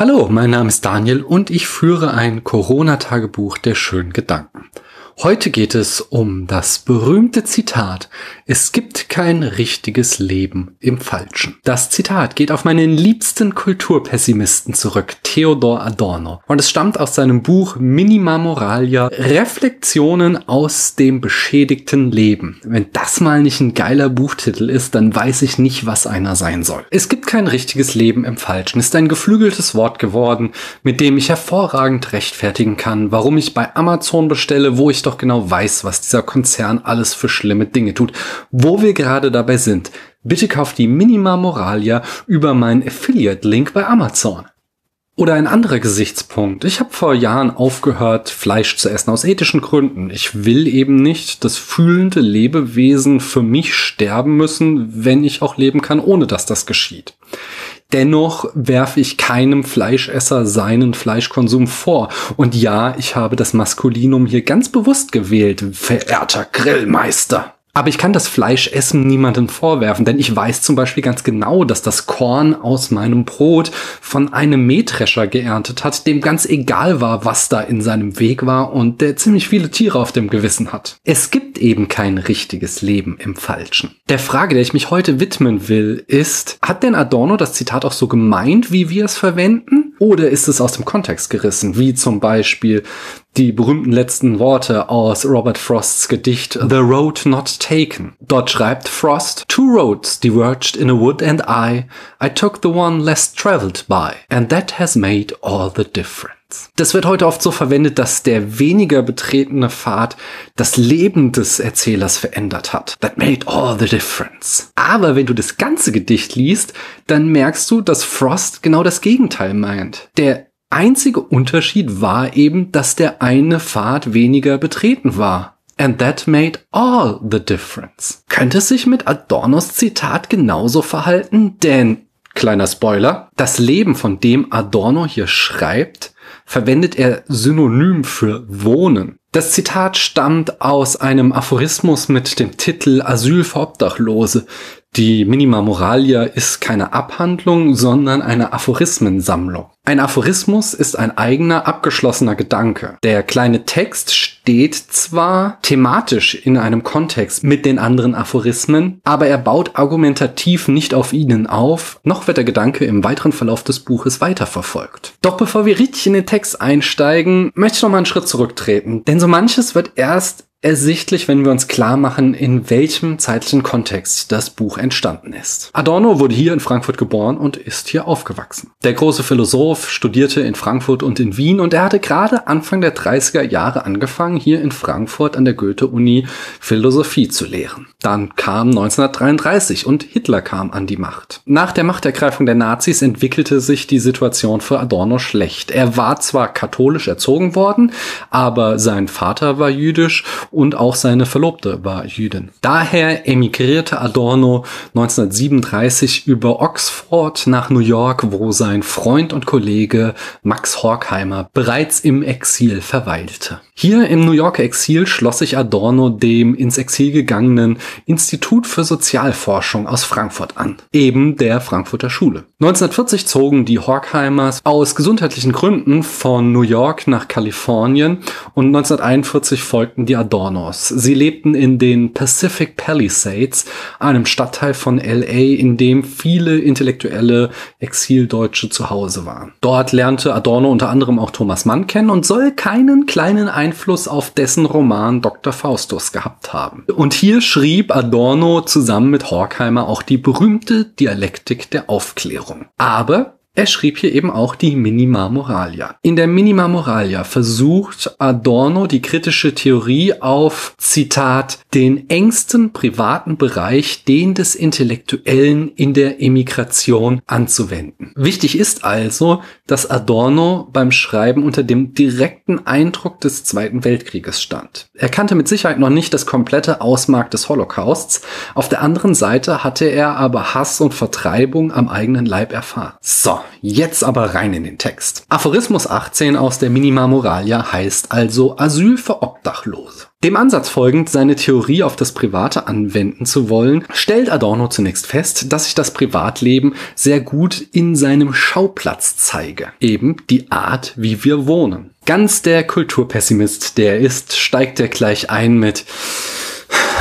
Hallo, mein Name ist Daniel und ich führe ein Corona-Tagebuch der schönen Gedanken. Heute geht es um das berühmte Zitat, es gibt kein richtiges Leben im Falschen. Das Zitat geht auf meinen liebsten Kulturpessimisten zurück, Theodor Adorno. Und es stammt aus seinem Buch Minima Moralia, Reflexionen aus dem beschädigten Leben. Wenn das mal nicht ein geiler Buchtitel ist, dann weiß ich nicht, was einer sein soll. Es gibt kein richtiges Leben im Falschen, ist ein geflügeltes Wort geworden, mit dem ich hervorragend rechtfertigen kann, warum ich bei Amazon bestelle, wo ich doch genau weiß, was dieser Konzern alles für schlimme Dinge tut. Wo wir gerade dabei sind, bitte kauft die Minima Moralia über meinen Affiliate-Link bei Amazon. Oder ein anderer Gesichtspunkt. Ich habe vor Jahren aufgehört, Fleisch zu essen aus ethischen Gründen. Ich will eben nicht, dass fühlende Lebewesen für mich sterben müssen, wenn ich auch leben kann, ohne dass das geschieht. Dennoch werfe ich keinem Fleischesser seinen Fleischkonsum vor. Und ja, ich habe das Maskulinum hier ganz bewusst gewählt, verehrter Grillmeister. Aber ich kann das Fleischessen niemandem vorwerfen, denn ich weiß zum Beispiel ganz genau, dass das Korn aus meinem Brot von einem Mähdrescher geerntet hat, dem ganz egal war, was da in seinem Weg war und der ziemlich viele Tiere auf dem Gewissen hat. Es gibt eben kein richtiges Leben im Falschen. Der Frage, der ich mich heute widmen will, ist, hat denn Adorno das Zitat auch so gemeint, wie wir es verwenden? Oder ist es aus dem Kontext gerissen, wie zum Beispiel die berühmten letzten Worte aus Robert Frosts Gedicht The Road Not Taken. Dort schreibt Frost, Two roads diverged in a wood and I, I took the one less traveled by, and that has made all the difference. Das wird heute oft so verwendet, dass der weniger betretene Pfad das Leben des Erzählers verändert hat. That made all the difference. Aber wenn du das ganze Gedicht liest, dann merkst du, dass Frost genau das Gegenteil meint. Der einzige Unterschied war eben, dass der eine Pfad weniger betreten war. And that made all the difference. Könnte es sich mit Adornos Zitat genauso verhalten? Denn, kleiner Spoiler, das Leben, von dem Adorno hier schreibt, verwendet er synonym für wohnen. Das Zitat stammt aus einem Aphorismus mit dem Titel Asyl für Obdachlose. Die Minima Moralia ist keine Abhandlung, sondern eine Aphorismensammlung. Ein Aphorismus ist ein eigener, abgeschlossener Gedanke. Der kleine Text steht zwar thematisch in einem Kontext mit den anderen Aphorismen, aber er baut argumentativ nicht auf ihnen auf, noch wird der Gedanke im weiteren Verlauf des Buches weiterverfolgt. Doch bevor wir richtig in den Text einsteigen, möchte ich noch mal einen Schritt zurücktreten, denn so manches wird erst ersichtlich, wenn wir uns klar machen, in welchem zeitlichen Kontext das Buch entstanden ist. Adorno wurde hier in Frankfurt geboren und ist hier aufgewachsen. Der große Philosoph studierte in Frankfurt und in Wien und er hatte gerade Anfang der 30er Jahre angefangen, hier in Frankfurt an der Goethe-Uni Philosophie zu lehren. Dann kam 1933 und Hitler kam an die Macht. Nach der Machtergreifung der Nazis entwickelte sich die Situation für Adorno schlecht. Er war zwar katholisch erzogen worden, aber sein Vater war jüdisch und auch seine Verlobte war Jüdin. Daher emigrierte Adorno 1937 über Oxford nach New York, wo sein Freund und Kollege Max Horkheimer bereits im Exil verweilte. Hier im New Yorker Exil schloss sich Adorno dem ins Exil gegangenen Institut für Sozialforschung aus Frankfurt an, eben der Frankfurter Schule. 1940 zogen die Horkheimers aus gesundheitlichen Gründen von New York nach Kalifornien und 1941 folgten die Adornos. Sie lebten in den Pacific Palisades, einem Stadtteil von LA, in dem viele intellektuelle Exildeutsche zu Hause waren. Dort lernte Adorno unter anderem auch Thomas Mann kennen und soll keinen kleinen Einfluss auf dessen Roman Dr. Faustus gehabt haben. Und hier schrieb Adorno zusammen mit Horkheimer auch die berühmte Dialektik der Aufklärung. Aber er schrieb hier eben auch die Minima Moralia. In der Minima Moralia versucht Adorno die kritische Theorie auf, Zitat, den engsten privaten Bereich, den des Intellektuellen in der Emigration anzuwenden. Wichtig ist also, dass Adorno beim Schreiben unter dem direkten Eindruck des Zweiten Weltkrieges stand. Er kannte mit Sicherheit noch nicht das komplette Ausmark des Holocausts. Auf der anderen Seite hatte er aber Hass und Vertreibung am eigenen Leib erfahren. So, Jetzt aber rein in den Text. Aphorismus 18 aus der Minima Moralia heißt also Asyl für Obdachlose. Dem Ansatz folgend, seine Theorie auf das Private anwenden zu wollen, stellt Adorno zunächst fest, dass sich das Privatleben sehr gut in seinem Schauplatz zeige. Eben die Art, wie wir wohnen. Ganz der Kulturpessimist, der ist, steigt er gleich ein mit,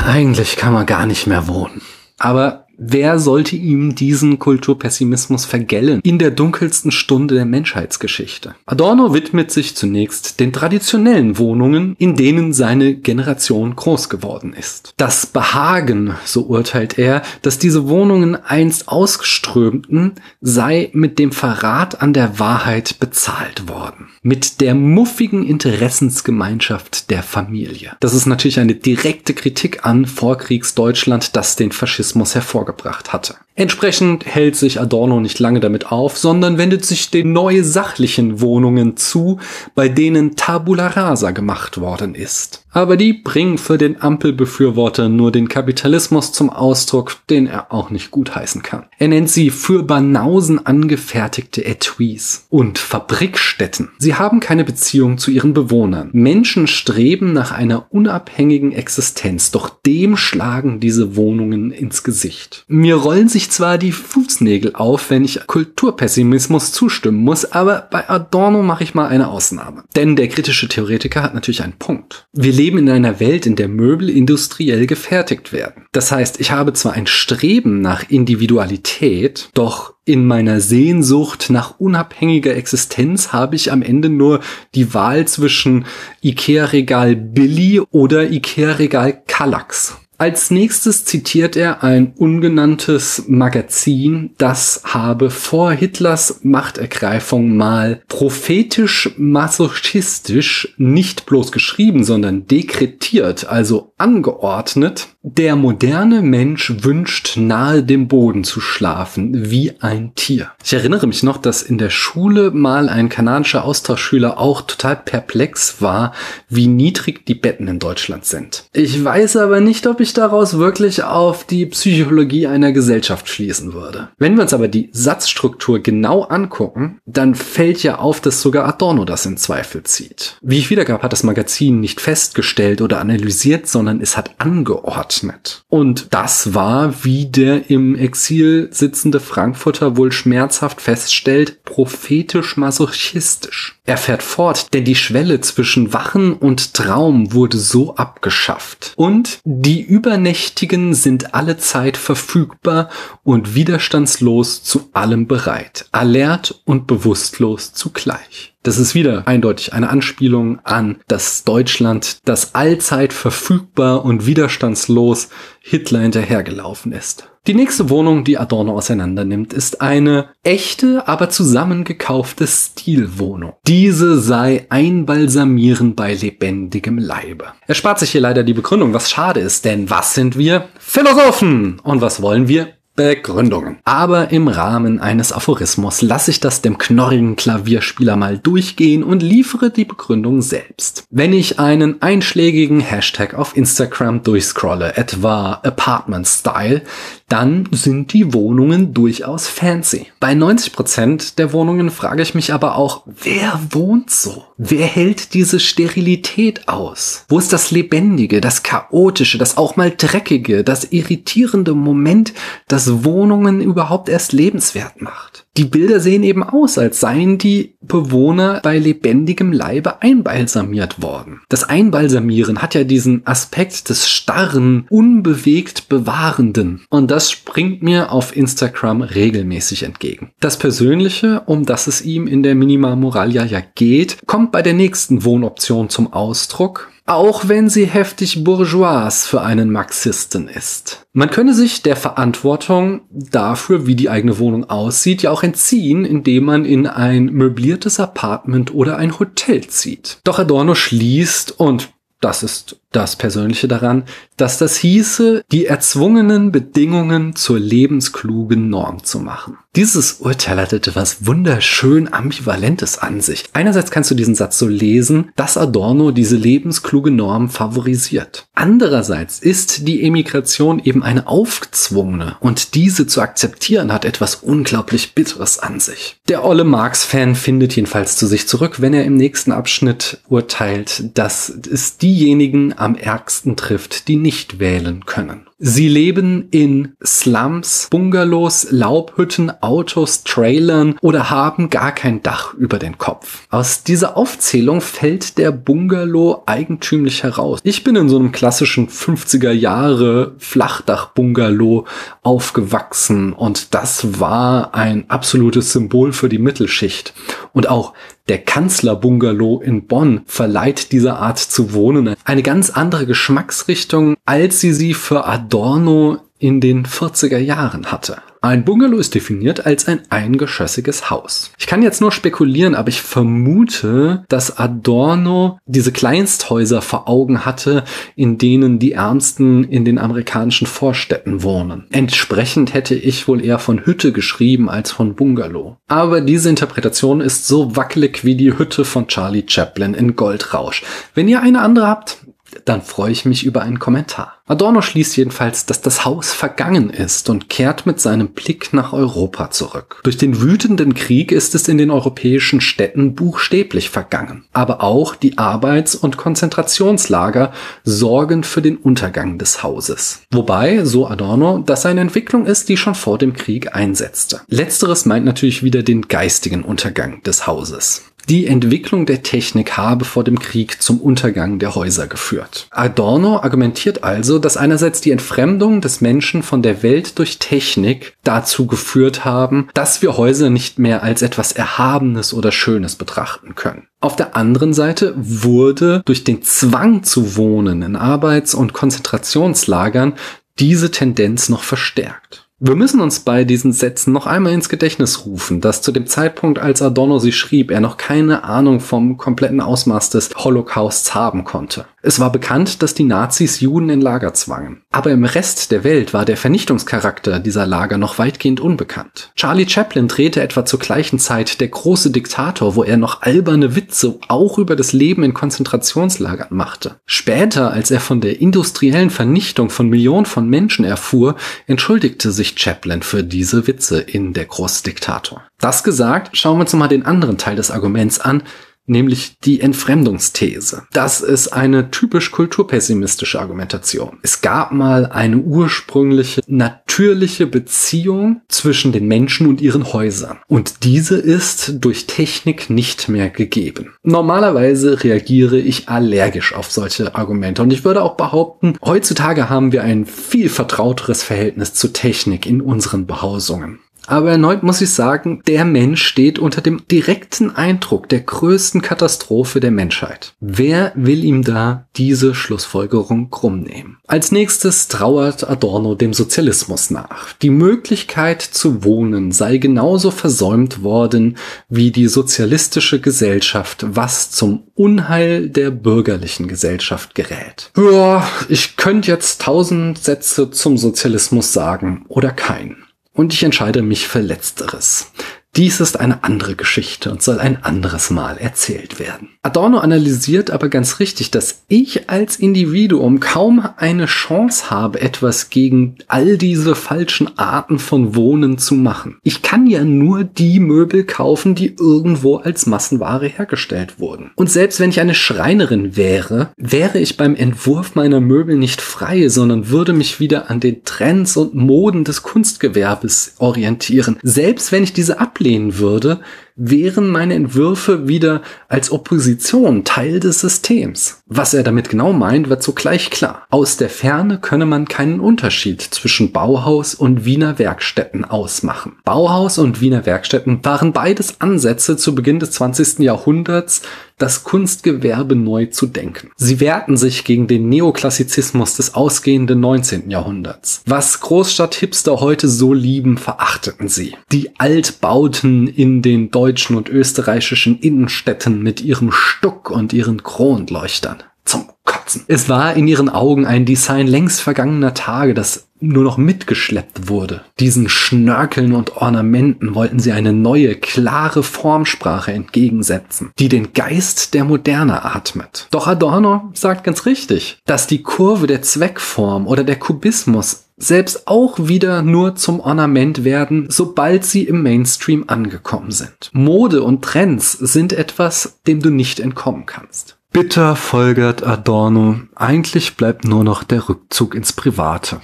eigentlich kann man gar nicht mehr wohnen. Aber Wer sollte ihm diesen Kulturpessimismus vergällen in der dunkelsten Stunde der Menschheitsgeschichte? Adorno widmet sich zunächst den traditionellen Wohnungen, in denen seine Generation groß geworden ist. Das Behagen, so urteilt er, dass diese Wohnungen einst ausgeströmten, sei mit dem Verrat an der Wahrheit bezahlt worden. Mit der muffigen Interessensgemeinschaft der Familie. Das ist natürlich eine direkte Kritik an Vorkriegsdeutschland, das den Faschismus hervorgebracht hervorgebracht hatte. Entsprechend hält sich Adorno nicht lange damit auf, sondern wendet sich den neu sachlichen Wohnungen zu, bei denen Tabula rasa gemacht worden ist. Aber die bringen für den Ampelbefürworter nur den Kapitalismus zum Ausdruck, den er auch nicht gutheißen kann. Er nennt sie für Banausen angefertigte Etuis und Fabrikstätten. Sie haben keine Beziehung zu ihren Bewohnern. Menschen streben nach einer unabhängigen Existenz, doch dem schlagen diese Wohnungen ins Gesicht. Mir rollen sich zwar die Fußnägel auf, wenn ich Kulturpessimismus zustimmen muss, aber bei Adorno mache ich mal eine Ausnahme. Denn der kritische Theoretiker hat natürlich einen Punkt. Wir leben in einer Welt, in der Möbel industriell gefertigt werden. Das heißt, ich habe zwar ein Streben nach Individualität, doch in meiner Sehnsucht nach unabhängiger Existenz habe ich am Ende nur die Wahl zwischen Ikea-Regal Billy oder Ikea-Regal Kallax. Als nächstes zitiert er ein ungenanntes Magazin, das habe vor Hitlers Machtergreifung mal prophetisch masochistisch nicht bloß geschrieben, sondern dekretiert, also angeordnet, der moderne Mensch wünscht nahe dem Boden zu schlafen, wie ein Tier. Ich erinnere mich noch, dass in der Schule mal ein kanadischer Austauschschüler auch total perplex war, wie niedrig die Betten in Deutschland sind. Ich weiß aber nicht, ob ich daraus wirklich auf die Psychologie einer Gesellschaft schließen würde. Wenn wir uns aber die Satzstruktur genau angucken, dann fällt ja auf, dass sogar Adorno das in Zweifel zieht. Wie ich wiedergab, hat das Magazin nicht festgestellt oder analysiert, sondern es hat angeordnet. Und das war, wie der im Exil sitzende Frankfurter wohl schmerzhaft feststellt, prophetisch masochistisch. Er fährt fort, denn die Schwelle zwischen Wachen und Traum wurde so abgeschafft. Und die Übernächtigen sind alle Zeit verfügbar und widerstandslos zu allem bereit, alert und bewusstlos zugleich. Das ist wieder eindeutig eine Anspielung an das Deutschland, das allzeit verfügbar und widerstandslos Hitler hinterhergelaufen ist. Die nächste Wohnung, die Adorno auseinandernimmt, ist eine echte, aber zusammengekaufte Stilwohnung. Diese sei einbalsamieren bei lebendigem Leibe. Er spart sich hier leider die Begründung, was schade ist, denn was sind wir? Philosophen! Und was wollen wir? Begründungen. Aber im Rahmen eines Aphorismus lasse ich das dem knorrigen Klavierspieler mal durchgehen und liefere die Begründung selbst. Wenn ich einen einschlägigen Hashtag auf Instagram durchscrolle, etwa Apartment Style, dann sind die Wohnungen durchaus fancy. Bei 90 Prozent der Wohnungen frage ich mich aber auch, wer wohnt so? Wer hält diese Sterilität aus? Wo ist das Lebendige, das Chaotische, das auch mal Dreckige, das irritierende Moment, das Wohnungen überhaupt erst lebenswert macht? Die Bilder sehen eben aus, als seien die Bewohner bei lebendigem Leibe einbalsamiert worden. Das Einbalsamieren hat ja diesen Aspekt des starren, unbewegt Bewahrenden. Und das springt mir auf Instagram regelmäßig entgegen. Das Persönliche, um das es ihm in der Minima Moralia ja geht, kommt bei der nächsten Wohnoption zum Ausdruck auch wenn sie heftig bourgeois für einen Marxisten ist. Man könne sich der Verantwortung dafür, wie die eigene Wohnung aussieht, ja auch entziehen, indem man in ein möbliertes Apartment oder ein Hotel zieht. Doch Adorno schließt, und das ist das Persönliche daran, dass das hieße, die erzwungenen Bedingungen zur lebensklugen Norm zu machen. Dieses Urteil hat etwas wunderschön Ambivalentes an sich. Einerseits kannst du diesen Satz so lesen, dass Adorno diese lebenskluge Norm favorisiert. Andererseits ist die Emigration eben eine aufgezwungene und diese zu akzeptieren hat etwas unglaublich Bitteres an sich. Der olle Marx-Fan findet jedenfalls zu sich zurück, wenn er im nächsten Abschnitt urteilt, dass es diejenigen am ärgsten trifft, die nicht wählen können. Sie leben in Slums, Bungalows, Laubhütten, Autos, Trailern oder haben gar kein Dach über den Kopf. Aus dieser Aufzählung fällt der Bungalow eigentümlich heraus. Ich bin in so einem klassischen 50er Jahre Flachdach-Bungalow aufgewachsen und das war ein absolutes Symbol für die Mittelschicht. Und auch der Kanzlerbungalow in Bonn verleiht dieser Art zu wohnen eine ganz andere Geschmacksrichtung, als sie sie für Adorno in den 40er Jahren hatte. Ein Bungalow ist definiert als ein eingeschossiges Haus. Ich kann jetzt nur spekulieren, aber ich vermute, dass Adorno diese Kleinsthäuser vor Augen hatte, in denen die Ärmsten in den amerikanischen Vorstädten wohnen. Entsprechend hätte ich wohl eher von Hütte geschrieben als von Bungalow. Aber diese Interpretation ist so wackelig wie die Hütte von Charlie Chaplin in Goldrausch. Wenn ihr eine andere habt, dann freue ich mich über einen Kommentar. Adorno schließt jedenfalls, dass das Haus vergangen ist und kehrt mit seinem Blick nach Europa zurück. Durch den wütenden Krieg ist es in den europäischen Städten buchstäblich vergangen. Aber auch die Arbeits- und Konzentrationslager sorgen für den Untergang des Hauses. Wobei, so Adorno, das eine Entwicklung ist, die schon vor dem Krieg einsetzte. Letzteres meint natürlich wieder den geistigen Untergang des Hauses. Die Entwicklung der Technik habe vor dem Krieg zum Untergang der Häuser geführt. Adorno argumentiert also, dass einerseits die Entfremdung des Menschen von der Welt durch Technik dazu geführt haben, dass wir Häuser nicht mehr als etwas Erhabenes oder Schönes betrachten können. Auf der anderen Seite wurde durch den Zwang zu wohnen in Arbeits- und Konzentrationslagern diese Tendenz noch verstärkt. Wir müssen uns bei diesen Sätzen noch einmal ins Gedächtnis rufen, dass zu dem Zeitpunkt, als Adorno sie schrieb, er noch keine Ahnung vom kompletten Ausmaß des Holocausts haben konnte. Es war bekannt, dass die Nazis Juden in Lager zwangen. Aber im Rest der Welt war der Vernichtungscharakter dieser Lager noch weitgehend unbekannt. Charlie Chaplin drehte etwa zur gleichen Zeit Der große Diktator, wo er noch alberne Witze auch über das Leben in Konzentrationslagern machte. Später, als er von der industriellen Vernichtung von Millionen von Menschen erfuhr, entschuldigte sich Chaplin für diese Witze in Der große Diktator. Das gesagt, schauen wir uns mal den anderen Teil des Arguments an, nämlich die Entfremdungsthese. Das ist eine typisch kulturpessimistische Argumentation. Es gab mal eine ursprüngliche natürliche Beziehung zwischen den Menschen und ihren Häusern. Und diese ist durch Technik nicht mehr gegeben. Normalerweise reagiere ich allergisch auf solche Argumente und ich würde auch behaupten, heutzutage haben wir ein viel vertrauteres Verhältnis zu Technik in unseren Behausungen. Aber erneut muss ich sagen, der Mensch steht unter dem direkten Eindruck der größten Katastrophe der Menschheit. Wer will ihm da diese Schlussfolgerung krumm nehmen? Als nächstes trauert Adorno dem Sozialismus nach. Die Möglichkeit zu wohnen sei genauso versäumt worden wie die sozialistische Gesellschaft, was zum Unheil der bürgerlichen Gesellschaft gerät. Ja, ich könnte jetzt tausend Sätze zum Sozialismus sagen oder keinen. Und ich entscheide mich für Letzteres. Dies ist eine andere Geschichte und soll ein anderes Mal erzählt werden. Adorno analysiert aber ganz richtig, dass ich als Individuum kaum eine Chance habe, etwas gegen all diese falschen Arten von Wohnen zu machen. Ich kann ja nur die Möbel kaufen, die irgendwo als Massenware hergestellt wurden. Und selbst wenn ich eine Schreinerin wäre, wäre ich beim Entwurf meiner Möbel nicht frei, sondern würde mich wieder an den Trends und Moden des Kunstgewerbes orientieren. Selbst wenn ich diese ablehnen würde, wären meine Entwürfe wieder als Opposition Teil des Systems. Was er damit genau meint, wird sogleich klar. Aus der Ferne könne man keinen Unterschied zwischen Bauhaus und Wiener Werkstätten ausmachen. Bauhaus und Wiener Werkstätten waren beides Ansätze zu Beginn des 20. Jahrhunderts, das Kunstgewerbe neu zu denken. Sie wehrten sich gegen den Neoklassizismus des ausgehenden 19. Jahrhunderts. Was Großstadt-Hipster heute so lieben, verachteten sie. Die Altbauten in den deutschen und österreichischen Innenstädten mit ihrem Stuck und ihren Kronleuchtern. Zum Kopf. Katzen. Es war in ihren Augen ein Design längst vergangener Tage, das nur noch mitgeschleppt wurde. Diesen Schnörkeln und Ornamenten wollten sie eine neue, klare Formsprache entgegensetzen, die den Geist der Moderne atmet. Doch Adorno sagt ganz richtig, dass die Kurve der Zweckform oder der Kubismus selbst auch wieder nur zum Ornament werden, sobald sie im Mainstream angekommen sind. Mode und Trends sind etwas, dem du nicht entkommen kannst. Bitter folgert Adorno, eigentlich bleibt nur noch der Rückzug ins Private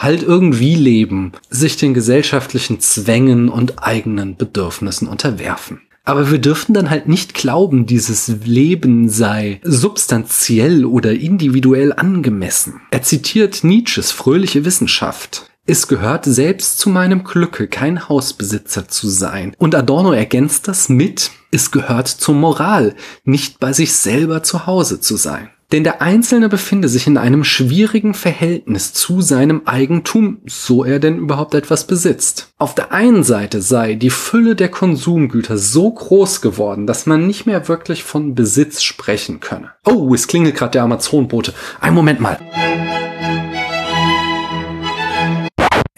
halt irgendwie leben, sich den gesellschaftlichen Zwängen und eigenen Bedürfnissen unterwerfen. Aber wir dürfen dann halt nicht glauben, dieses Leben sei substanziell oder individuell angemessen. Er zitiert Nietzsches fröhliche Wissenschaft. Es gehört selbst zu meinem Glücke, kein Hausbesitzer zu sein. Und Adorno ergänzt das mit, es gehört zur Moral, nicht bei sich selber zu Hause zu sein. Denn der Einzelne befinde sich in einem schwierigen Verhältnis zu seinem Eigentum, so er denn überhaupt etwas besitzt. Auf der einen Seite sei die Fülle der Konsumgüter so groß geworden, dass man nicht mehr wirklich von Besitz sprechen könne. Oh, es klingelt gerade der Amazonbote. Ein Moment mal.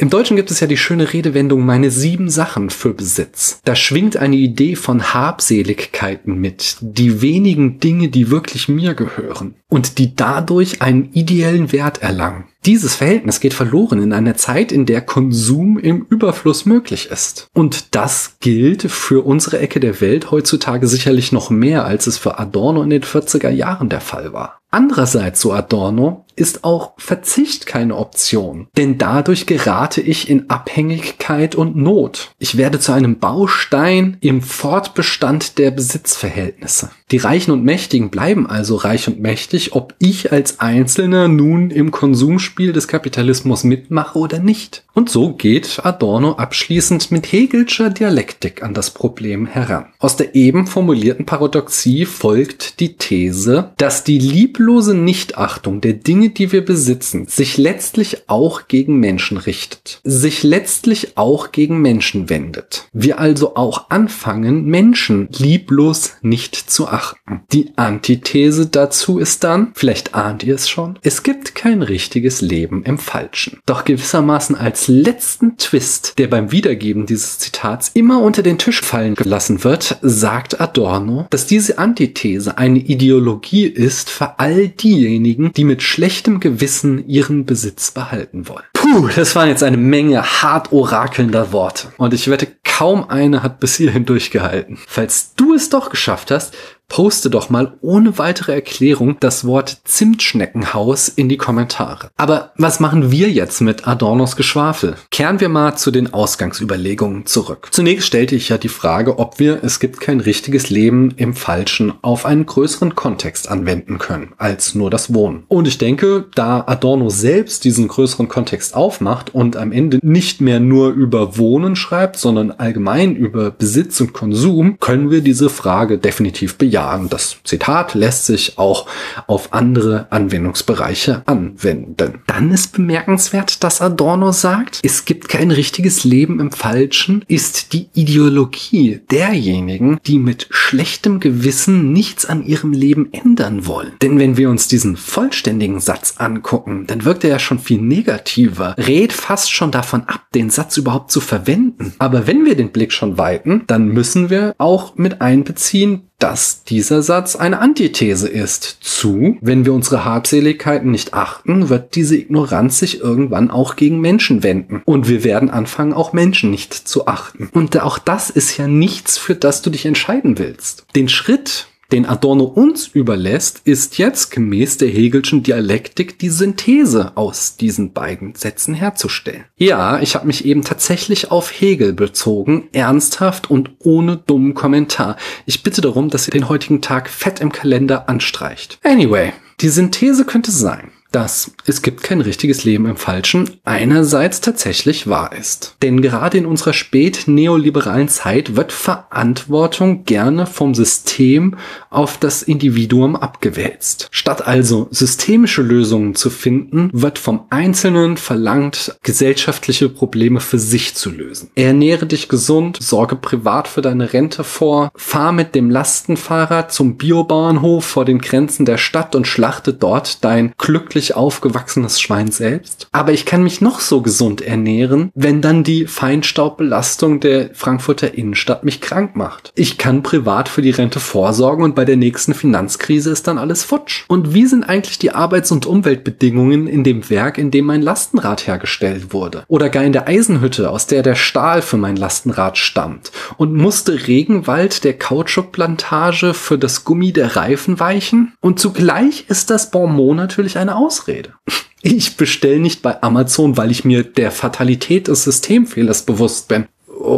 Im Deutschen gibt es ja die schöne Redewendung meine sieben Sachen für Besitz. Da schwingt eine Idee von Habseligkeiten mit, die wenigen Dinge, die wirklich mir gehören und die dadurch einen ideellen Wert erlangen. Dieses Verhältnis geht verloren in einer Zeit, in der Konsum im Überfluss möglich ist. Und das gilt für unsere Ecke der Welt heutzutage sicherlich noch mehr, als es für Adorno in den 40er Jahren der Fall war. Andererseits, so Adorno, ist auch Verzicht keine Option, denn dadurch gerate ich in Abhängigkeit und Not. Ich werde zu einem Baustein im Fortbestand der Besitzverhältnisse. Die Reichen und Mächtigen bleiben also reich und mächtig, ob ich als Einzelner nun im Konsumspiel des Kapitalismus mitmache oder nicht. Und so geht Adorno abschließend mit Hegelscher Dialektik an das Problem heran. Aus der eben formulierten Paradoxie folgt die These, dass die lieblose Nichtachtung der Dinge, die wir besitzen, sich letztlich auch gegen Menschen richtet, sich letztlich auch gegen Menschen wendet. Wir also auch anfangen, Menschen lieblos nicht zu achten. Die Antithese dazu ist dann, vielleicht ahnt ihr es schon, es gibt kein richtiges Leben im Falschen. Doch gewissermaßen als letzten Twist, der beim Wiedergeben dieses Zitats immer unter den Tisch fallen gelassen wird, sagt Adorno, dass diese Antithese eine Ideologie ist für all diejenigen, die mit schlechtem Gewissen ihren Besitz behalten wollen. Puh, das waren jetzt eine Menge hart orakelnder Worte. Und ich wette, kaum eine hat bis hierhin durchgehalten. Falls du es doch geschafft hast, poste doch mal ohne weitere Erklärung das Wort Zimtschneckenhaus in die Kommentare. Aber was machen wir jetzt mit Adornos Geschwafel? Kehren wir mal zu den Ausgangsüberlegungen zurück. Zunächst stellte ich ja die Frage, ob wir es gibt kein richtiges Leben im Falschen auf einen größeren Kontext anwenden können als nur das Wohnen. Und ich denke, da Adorno selbst diesen größeren Kontext aufmacht und am Ende nicht mehr nur über Wohnen schreibt, sondern allgemein über Besitz und Konsum, können wir diese Frage definitiv bejahen. Jahren. Das Zitat lässt sich auch auf andere Anwendungsbereiche anwenden. Dann ist bemerkenswert, dass Adorno sagt, es gibt kein richtiges Leben im Falschen, ist die Ideologie derjenigen, die mit schlechtem Gewissen nichts an ihrem Leben ändern wollen. Denn wenn wir uns diesen vollständigen Satz angucken, dann wirkt er ja schon viel negativer, rät fast schon davon ab, den Satz überhaupt zu verwenden. Aber wenn wir den Blick schon weiten, dann müssen wir auch mit einbeziehen, dass dieser Satz eine Antithese ist zu, wenn wir unsere Habseligkeiten nicht achten, wird diese Ignoranz sich irgendwann auch gegen Menschen wenden. Und wir werden anfangen, auch Menschen nicht zu achten. Und auch das ist ja nichts, für das du dich entscheiden willst. Den Schritt den Adorno uns überlässt, ist jetzt gemäß der Hegelschen Dialektik die Synthese aus diesen beiden Sätzen herzustellen. Ja, ich habe mich eben tatsächlich auf Hegel bezogen, ernsthaft und ohne dummen Kommentar. Ich bitte darum, dass ihr den heutigen Tag fett im Kalender anstreicht. Anyway, die Synthese könnte sein. Dass es gibt kein richtiges Leben im Falschen einerseits tatsächlich wahr ist. Denn gerade in unserer spät-neoliberalen Zeit wird Verantwortung gerne vom System auf das Individuum abgewälzt. Statt also systemische Lösungen zu finden, wird vom Einzelnen verlangt, gesellschaftliche Probleme für sich zu lösen. Ernähre dich gesund, sorge privat für deine Rente vor, fahr mit dem Lastenfahrrad zum Biobahnhof vor den Grenzen der Stadt und schlachte dort dein glücklich aufgewachsenes Schwein selbst. Aber ich kann mich noch so gesund ernähren, wenn dann die Feinstaubbelastung der Frankfurter Innenstadt mich krank macht. Ich kann privat für die Rente vorsorgen und bei der nächsten Finanzkrise ist dann alles futsch. Und wie sind eigentlich die Arbeits- und Umweltbedingungen in dem Werk, in dem mein Lastenrad hergestellt wurde? Oder gar in der Eisenhütte, aus der der Stahl für mein Lastenrad stammt? Und musste Regenwald der Kautschukplantage für das Gummi der Reifen weichen? Und zugleich ist das Bonmot natürlich eine Ausrede. Ich bestelle nicht bei Amazon, weil ich mir der Fatalität des Systemfehlers bewusst bin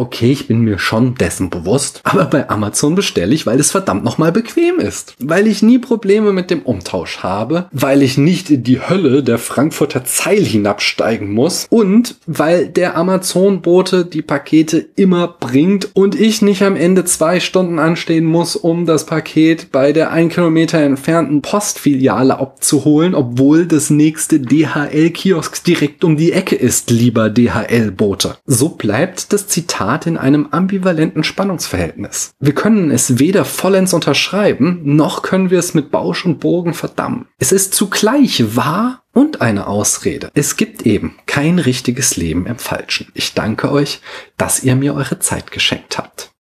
okay, ich bin mir schon dessen bewusst, aber bei Amazon bestelle ich, weil es verdammt nochmal bequem ist. Weil ich nie Probleme mit dem Umtausch habe, weil ich nicht in die Hölle der Frankfurter Zeil hinabsteigen muss und weil der Amazon-Bote die Pakete immer bringt und ich nicht am Ende zwei Stunden anstehen muss, um das Paket bei der ein Kilometer entfernten Postfiliale abzuholen, obwohl das nächste DHL-Kiosk direkt um die Ecke ist, lieber DHL-Bote. So bleibt das Zitat Zitat in einem ambivalenten Spannungsverhältnis. Wir können es weder vollends unterschreiben, noch können wir es mit Bausch und Bogen verdammen. Es ist zugleich wahr und eine Ausrede. Es gibt eben kein richtiges Leben im Falschen. Ich danke euch, dass ihr mir eure Zeit geschenkt habt.